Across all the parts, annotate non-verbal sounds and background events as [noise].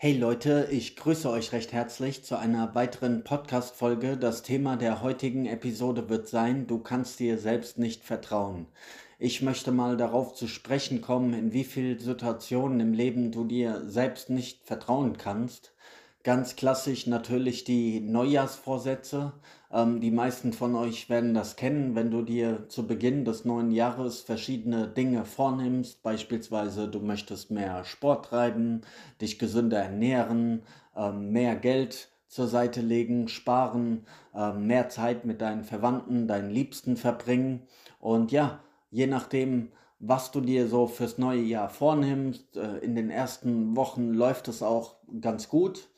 Hey Leute, ich grüße euch recht herzlich zu einer weiteren Podcast-Folge. Das Thema der heutigen Episode wird sein, du kannst dir selbst nicht vertrauen. Ich möchte mal darauf zu sprechen kommen, in wie vielen Situationen im Leben du dir selbst nicht vertrauen kannst. Ganz klassisch natürlich die Neujahrsvorsätze. Ähm, die meisten von euch werden das kennen, wenn du dir zu Beginn des neuen Jahres verschiedene Dinge vornimmst. Beispielsweise du möchtest mehr Sport treiben, dich gesünder ernähren, ähm, mehr Geld zur Seite legen, sparen, ähm, mehr Zeit mit deinen Verwandten, deinen Liebsten verbringen. Und ja, je nachdem, was du dir so fürs neue Jahr vornimmst. Äh, in den ersten Wochen läuft es auch ganz gut.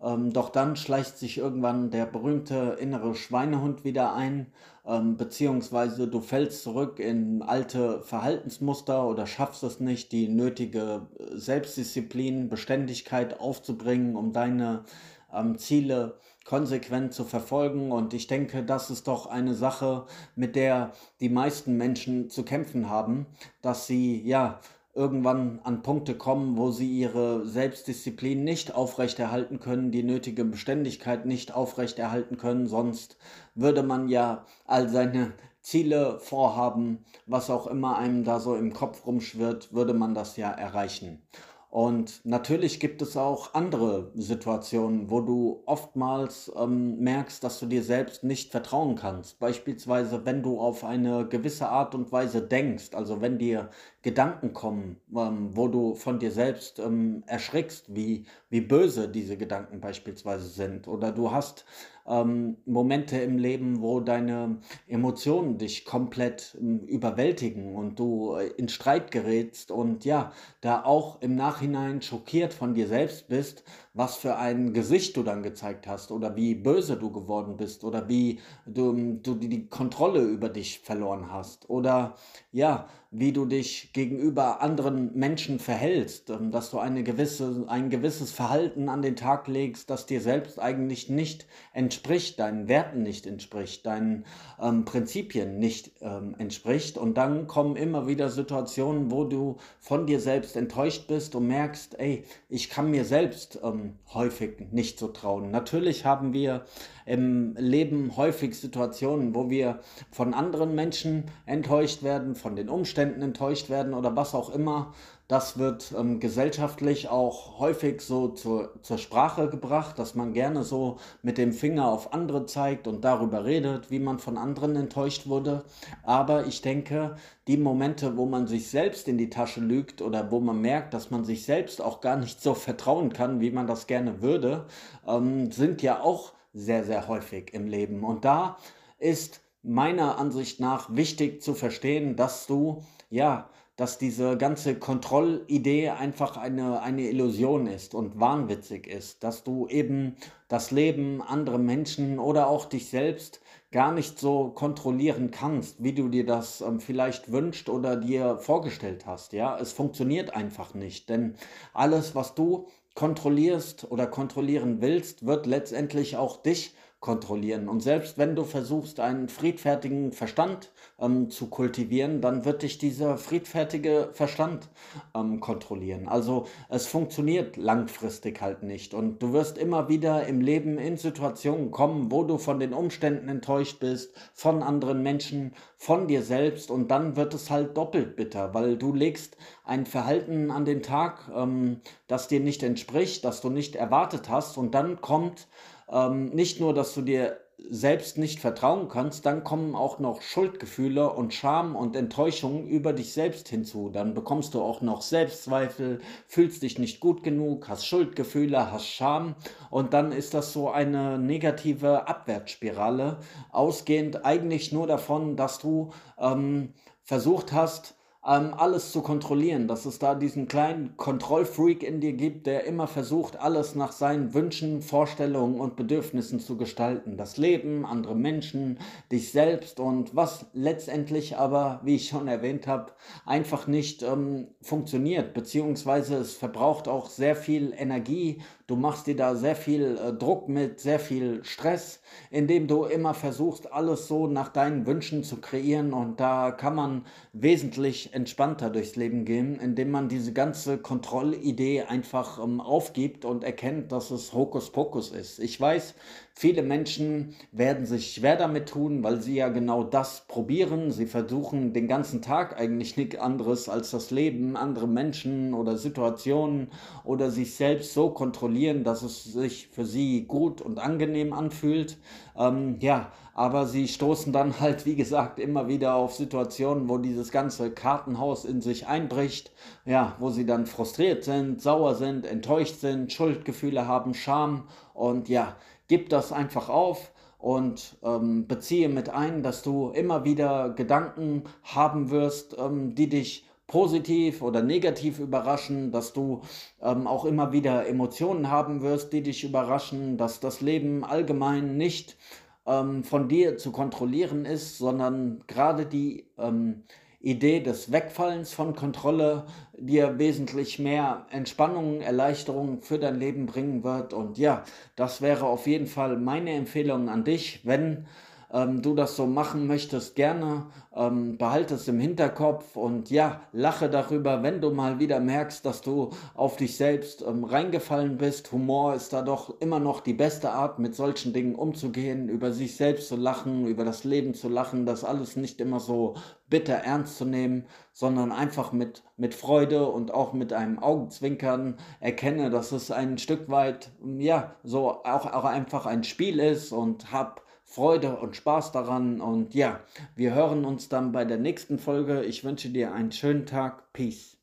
Ähm, doch dann schleicht sich irgendwann der berühmte innere Schweinehund wieder ein, ähm, beziehungsweise du fällst zurück in alte Verhaltensmuster oder schaffst es nicht, die nötige äh, Selbstdisziplin, Beständigkeit aufzubringen, um deine ähm, Ziele konsequent zu verfolgen. Und ich denke, das ist doch eine Sache, mit der die meisten Menschen zu kämpfen haben, dass sie ja irgendwann an Punkte kommen, wo sie ihre Selbstdisziplin nicht aufrechterhalten können, die nötige Beständigkeit nicht aufrechterhalten können, sonst würde man ja all seine Ziele, Vorhaben, was auch immer einem da so im Kopf rumschwirrt, würde man das ja erreichen. Und natürlich gibt es auch andere Situationen, wo du oftmals ähm, merkst, dass du dir selbst nicht vertrauen kannst. Beispielsweise, wenn du auf eine gewisse Art und Weise denkst, also wenn dir Gedanken kommen, ähm, wo du von dir selbst ähm, erschrickst, wie, wie böse diese Gedanken beispielsweise sind. Oder du hast ähm, Momente im Leben, wo deine Emotionen dich komplett ähm, überwältigen und du äh, in Streit gerätst und ja, da auch im Nachhinein schockiert von dir selbst bist, was für ein Gesicht du dann gezeigt hast oder wie böse du geworden bist oder wie du, ähm, du die Kontrolle über dich verloren hast oder ja, wie du dich gegenüber anderen Menschen verhältst, ähm, dass du eine gewisse, ein gewisses Verhalten an den Tag legst, das dir selbst eigentlich nicht entspricht, deinen Werten nicht entspricht, deinen ähm, Prinzipien nicht ähm, entspricht. Und dann kommen immer wieder Situationen, wo du von dir selbst enttäuscht bist und merkst, ey, ich kann mir selbst ähm, häufig nicht so trauen. Natürlich haben wir im Leben häufig Situationen, wo wir von anderen Menschen enttäuscht werden, von den Umständen enttäuscht werden oder was auch immer. Das wird ähm, gesellschaftlich auch häufig so zur, zur Sprache gebracht, dass man gerne so mit dem Finger auf andere zeigt und darüber redet, wie man von anderen enttäuscht wurde. Aber ich denke, die Momente, wo man sich selbst in die Tasche lügt oder wo man merkt, dass man sich selbst auch gar nicht so vertrauen kann, wie man das gerne würde, ähm, sind ja auch sehr, sehr häufig im Leben. Und da ist meiner Ansicht nach wichtig zu verstehen, dass du ja dass diese ganze Kontrollidee einfach eine, eine Illusion ist und wahnwitzig ist, dass du eben das Leben anderer Menschen oder auch dich selbst gar nicht so kontrollieren kannst, wie du dir das ähm, vielleicht wünscht oder dir vorgestellt hast. Ja, es funktioniert einfach nicht, denn alles, was du kontrollierst oder kontrollieren willst, wird letztendlich auch dich kontrollieren. Und selbst wenn du versuchst, einen friedfertigen Verstand ähm, zu kultivieren, dann wird dich dieser friedfertige Verstand ähm, kontrollieren. Also es funktioniert langfristig halt nicht. Und du wirst immer wieder im Leben in Situationen kommen, wo du von den Umständen enttäuscht bist, von anderen Menschen, von dir selbst. Und dann wird es halt doppelt bitter, weil du legst ein Verhalten an den Tag, ähm, das dir nicht entspricht, das du nicht erwartet hast. Und dann kommt ähm, nicht nur, dass du dir selbst nicht vertrauen kannst, dann kommen auch noch Schuldgefühle und Scham und Enttäuschung über dich selbst hinzu. Dann bekommst du auch noch Selbstzweifel, fühlst dich nicht gut genug, hast Schuldgefühle, hast Scham und dann ist das so eine negative Abwärtsspirale, ausgehend eigentlich nur davon, dass du ähm, versucht hast, ähm, alles zu kontrollieren, dass es da diesen kleinen Kontrollfreak in dir gibt, der immer versucht, alles nach seinen Wünschen, Vorstellungen und Bedürfnissen zu gestalten. Das Leben, andere Menschen, dich selbst und was letztendlich aber, wie ich schon erwähnt habe, einfach nicht ähm, funktioniert, beziehungsweise es verbraucht auch sehr viel Energie, du machst dir da sehr viel äh, Druck mit, sehr viel Stress, indem du immer versuchst, alles so nach deinen Wünschen zu kreieren und da kann man wesentlich entspannter durchs Leben gehen, indem man diese ganze Kontrollidee einfach ähm, aufgibt und erkennt, dass es Hokuspokus ist. Ich weiß, viele Menschen werden sich schwer damit tun, weil sie ja genau das probieren. Sie versuchen den ganzen Tag eigentlich nichts anderes als das Leben, andere Menschen oder Situationen oder sich selbst so kontrollieren, dass es sich für sie gut und angenehm anfühlt. Ähm, ja, aber sie stoßen dann [laughs] halt, wie gesagt, immer wieder auf Situationen, wo dieses ganze Kartenhaus in sich einbricht, ja, wo sie dann frustriert sind, sauer sind, enttäuscht sind, Schuldgefühle haben, Scham und ja, gib das einfach auf und ähm, beziehe mit ein, dass du immer wieder Gedanken haben wirst, ähm, die dich positiv oder negativ überraschen, dass du ähm, auch immer wieder Emotionen haben wirst, die dich überraschen, dass das Leben allgemein nicht ähm, von dir zu kontrollieren ist, sondern gerade die ähm, Idee des Wegfallens von Kontrolle dir wesentlich mehr Entspannung, Erleichterung für dein Leben bringen wird. Und ja, das wäre auf jeden Fall meine Empfehlung an dich, wenn ähm, du das so machen möchtest, gerne ähm, behalte es im Hinterkopf und ja, lache darüber, wenn du mal wieder merkst, dass du auf dich selbst ähm, reingefallen bist. Humor ist da doch immer noch die beste Art, mit solchen Dingen umzugehen, über sich selbst zu lachen, über das Leben zu lachen, das alles nicht immer so bitter ernst zu nehmen, sondern einfach mit, mit Freude und auch mit einem Augenzwinkern erkenne, dass es ein Stück weit, ja, so auch, auch einfach ein Spiel ist und hab Freude und Spaß daran. Und ja, wir hören uns dann bei der nächsten Folge. Ich wünsche dir einen schönen Tag. Peace.